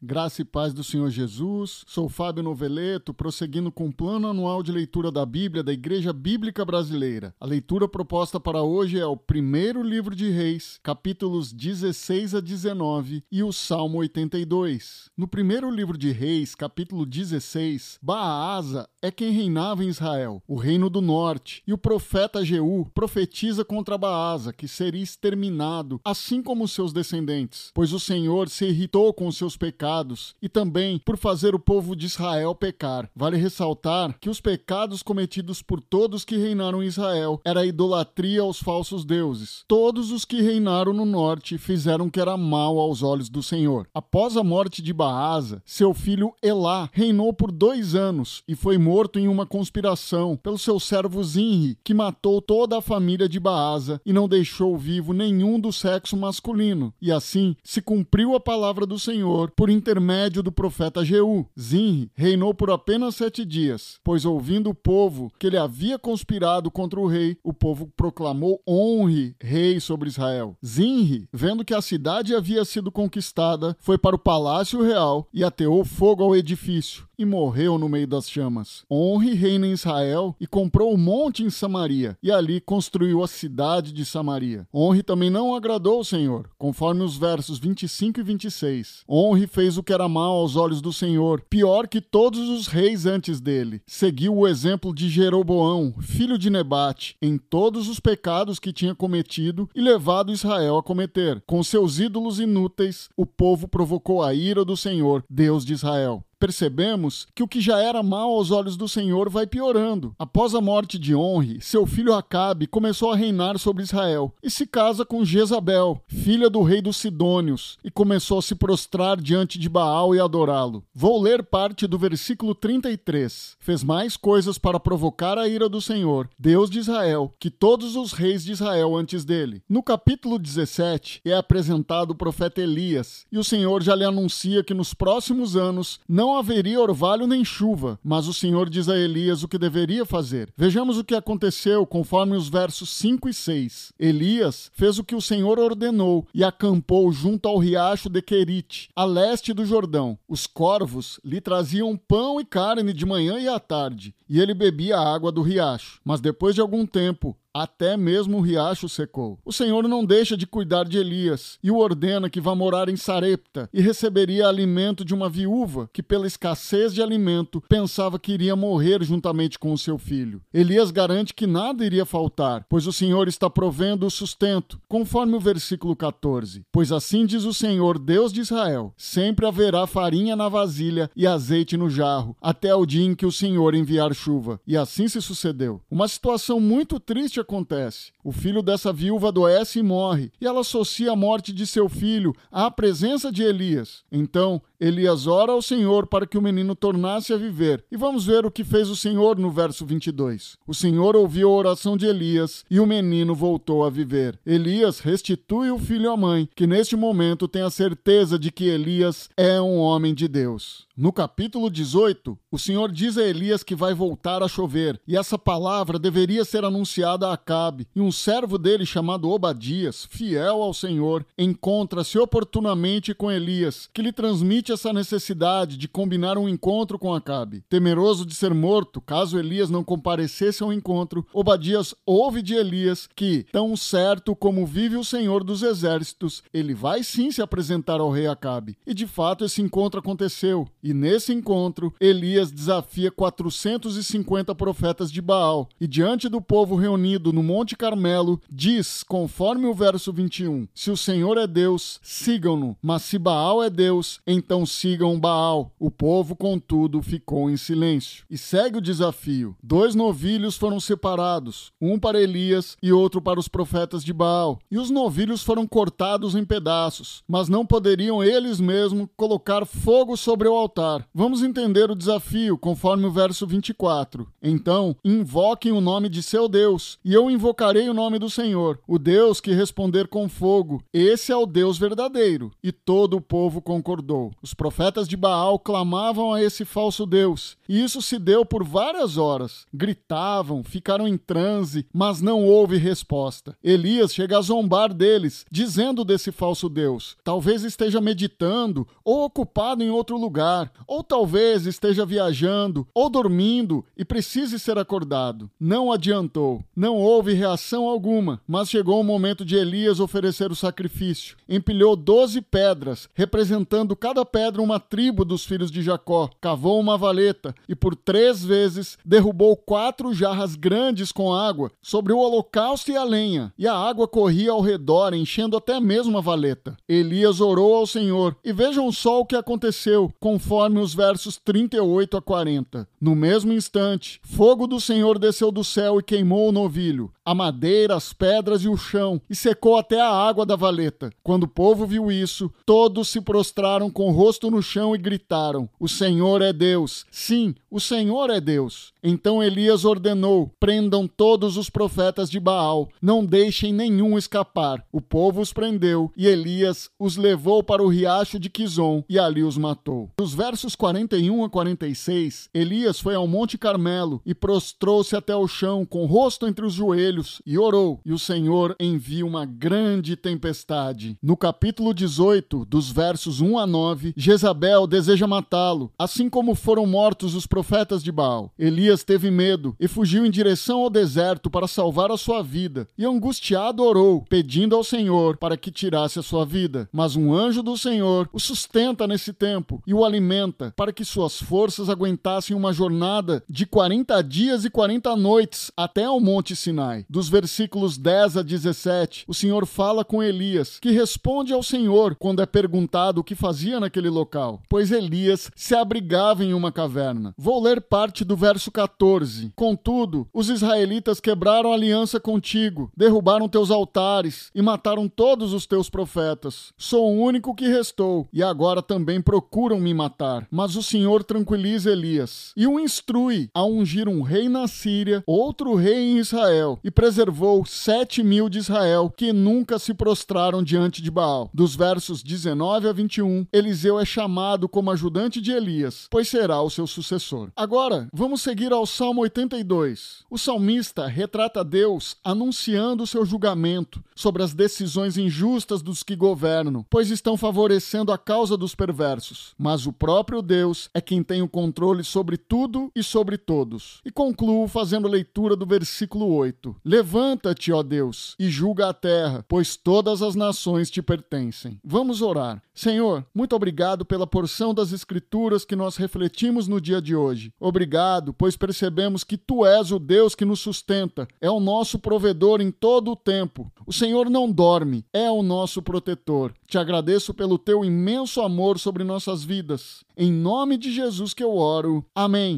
Graça e paz do Senhor Jesus. Sou Fábio Noveleto, prosseguindo com o plano anual de leitura da Bíblia da Igreja Bíblica Brasileira. A leitura proposta para hoje é o primeiro livro de Reis, capítulos 16 a 19 e o Salmo 82. No primeiro livro de Reis, capítulo 16, Baasa é quem reinava em Israel, o reino do norte, e o profeta Jeú profetiza contra Baasa, que seria exterminado, assim como seus descendentes, pois o Senhor se irritou com seus pecados pecados e também por fazer o povo de Israel pecar. Vale ressaltar que os pecados cometidos por todos que reinaram em Israel era idolatria aos falsos deuses. Todos os que reinaram no norte fizeram o que era mal aos olhos do Senhor. Após a morte de Baasa, seu filho Elá reinou por dois anos e foi morto em uma conspiração pelo seu servo Zinri, que matou toda a família de Baasa e não deixou vivo nenhum do sexo masculino. E assim se cumpriu a palavra do Senhor por intermédio do profeta Jeú. Zinri reinou por apenas sete dias, pois ouvindo o povo que ele havia conspirado contra o rei, o povo proclamou honre rei sobre Israel. Zinri, vendo que a cidade havia sido conquistada, foi para o palácio real e ateou fogo ao edifício e morreu no meio das chamas. Honre reina em Israel e comprou um monte em Samaria, e ali construiu a cidade de Samaria. Honre também não agradou o Senhor, conforme os versos 25 e 26. Honre fez o que era mal aos olhos do Senhor, pior que todos os reis antes dele. Seguiu o exemplo de Jeroboão, filho de Nebate, em todos os pecados que tinha cometido e levado Israel a cometer. Com seus ídolos inúteis, o povo provocou a ira do Senhor, Deus de Israel percebemos que o que já era mal aos olhos do Senhor vai piorando. Após a morte de Honre, seu filho Acabe começou a reinar sobre Israel e se casa com Jezabel, filha do rei dos Sidônios, e começou a se prostrar diante de Baal e adorá-lo. Vou ler parte do versículo 33. Fez mais coisas para provocar a ira do Senhor, Deus de Israel, que todos os reis de Israel antes dele. No capítulo 17 é apresentado o profeta Elias, e o Senhor já lhe anuncia que nos próximos anos não não haveria orvalho nem chuva, mas o Senhor diz a Elias o que deveria fazer. Vejamos o que aconteceu conforme os versos 5 e 6. Elias fez o que o Senhor ordenou e acampou junto ao riacho de Querite, a leste do Jordão. Os corvos lhe traziam pão e carne de manhã e à tarde, e ele bebia a água do riacho. Mas depois de algum tempo, até mesmo o riacho secou. O Senhor não deixa de cuidar de Elias e o ordena que vá morar em Sarepta e receberia alimento de uma viúva que, pela escassez de alimento, pensava que iria morrer juntamente com o seu filho. Elias garante que nada iria faltar, pois o Senhor está provendo o sustento, conforme o versículo 14. Pois assim diz o Senhor, Deus de Israel: sempre haverá farinha na vasilha e azeite no jarro, até o dia em que o Senhor enviar chuva. E assim se sucedeu. Uma situação muito triste acontece. O filho dessa viúva adoece e morre, e ela associa a morte de seu filho à presença de Elias. Então, Elias ora ao Senhor para que o menino tornasse a viver. E vamos ver o que fez o Senhor no verso 22. O Senhor ouviu a oração de Elias e o menino voltou a viver. Elias restitui o filho à mãe, que neste momento tem a certeza de que Elias é um homem de Deus. No capítulo 18, o Senhor diz a Elias que vai voltar a chover, e essa palavra deveria ser anunciada a Acabe. E um servo dele chamado Obadias, fiel ao Senhor, encontra-se oportunamente com Elias, que lhe transmite sente essa necessidade de combinar um encontro com Acabe. Temeroso de ser morto caso Elias não comparecesse ao encontro, Obadias ouve de Elias que, tão certo como vive o Senhor dos Exércitos, ele vai sim se apresentar ao rei Acabe. E de fato esse encontro aconteceu. E nesse encontro, Elias desafia 450 profetas de Baal e diante do povo reunido no Monte Carmelo, diz, conforme o verso 21, se o Senhor é Deus, sigam-no, mas se Baal é Deus, então não sigam Baal. O povo, contudo, ficou em silêncio. E segue o desafio. Dois novilhos foram separados, um para Elias e outro para os profetas de Baal. E os novilhos foram cortados em pedaços, mas não poderiam eles mesmos colocar fogo sobre o altar. Vamos entender o desafio conforme o verso 24. Então, invoquem o nome de seu Deus, e eu invocarei o nome do Senhor, o Deus que responder com fogo. Esse é o Deus verdadeiro. E todo o povo concordou. Os profetas de Baal clamavam a esse falso Deus, e isso se deu por várias horas. Gritavam, ficaram em transe, mas não houve resposta. Elias chega a zombar deles, dizendo desse falso Deus: talvez esteja meditando, ou ocupado em outro lugar, ou talvez esteja viajando, ou dormindo e precise ser acordado. Não adiantou, não houve reação alguma, mas chegou o momento de Elias oferecer o sacrifício. Empilhou doze pedras, representando cada pedra uma tribo dos filhos de Jacó, cavou uma valeta e por três vezes derrubou quatro jarras grandes com água sobre o holocausto e a lenha, e a água corria ao redor, enchendo até mesmo a valeta. Elias orou ao Senhor, e vejam só o que aconteceu, conforme os versos 38 a 40. No mesmo instante, fogo do Senhor desceu do céu e queimou o novilho, a madeira, as pedras e o chão, e secou até a água da valeta. Quando o povo viu isso, todos se prostraram com o rosto no chão e gritaram: O Senhor é Deus. Sim, o Senhor é Deus. Então Elias ordenou: Prendam todos os profetas de Baal, não deixem nenhum escapar. O povo os prendeu e Elias os levou para o riacho de Quizon e ali os matou. Nos versos 41 a 46, Elias foi ao Monte Carmelo e prostrou-se até o chão com o rosto entre os joelhos e orou, e o Senhor envia uma grande tempestade. No capítulo 18, dos versos 1 a 9, Jezabel deseja matá-lo, assim como foram mortos os profetas de Baal. Elias teve medo e fugiu em direção ao deserto para salvar a sua vida, e angustiado orou, pedindo ao Senhor para que tirasse a sua vida. Mas um anjo do Senhor o sustenta nesse tempo e o alimenta para que suas forças aguentassem uma jornada de 40 dias e 40 noites até ao Monte Sinai. Dos versículos 10 a 17, o Senhor fala com Elias, que responde ao Senhor quando é perguntado o que fazia naquele local, pois Elias se abrigava em uma caverna. Vou ler parte do verso 14. Contudo, os israelitas quebraram aliança contigo, derrubaram teus altares e mataram todos os teus profetas. Sou o único que restou, e agora também procuram me matar. Mas o Senhor tranquiliza Elias e o instrui a ungir um rei na Síria, outro rei em Israel, e preservou sete mil de Israel que nunca se prostraram diante de Baal. Dos versos 19 a 21, Eliseu é chamado como ajudante de Elias, pois será o seu sucessor. Agora, vamos seguir ao Salmo 82. O salmista retrata Deus anunciando o seu julgamento sobre as decisões injustas dos que governam, pois estão favorecendo a causa dos perversos. Mas o próprio Deus é quem tem o controle sobre tudo e sobre todos. E concluo fazendo leitura do versículo 8. Levanta-te, ó Deus, e julga a terra, pois todas as nações te pertencem. Vamos orar. Senhor, muito obrigado pela porção das Escrituras que nós refletimos no dia de hoje. Obrigado, pois percebemos que Tu és o Deus que nos sustenta, é o nosso provedor em todo o tempo. O Senhor não dorme, é o nosso protetor. Te agradeço pelo Teu imenso amor sobre nossas vidas. Em nome de Jesus que eu oro. Amém.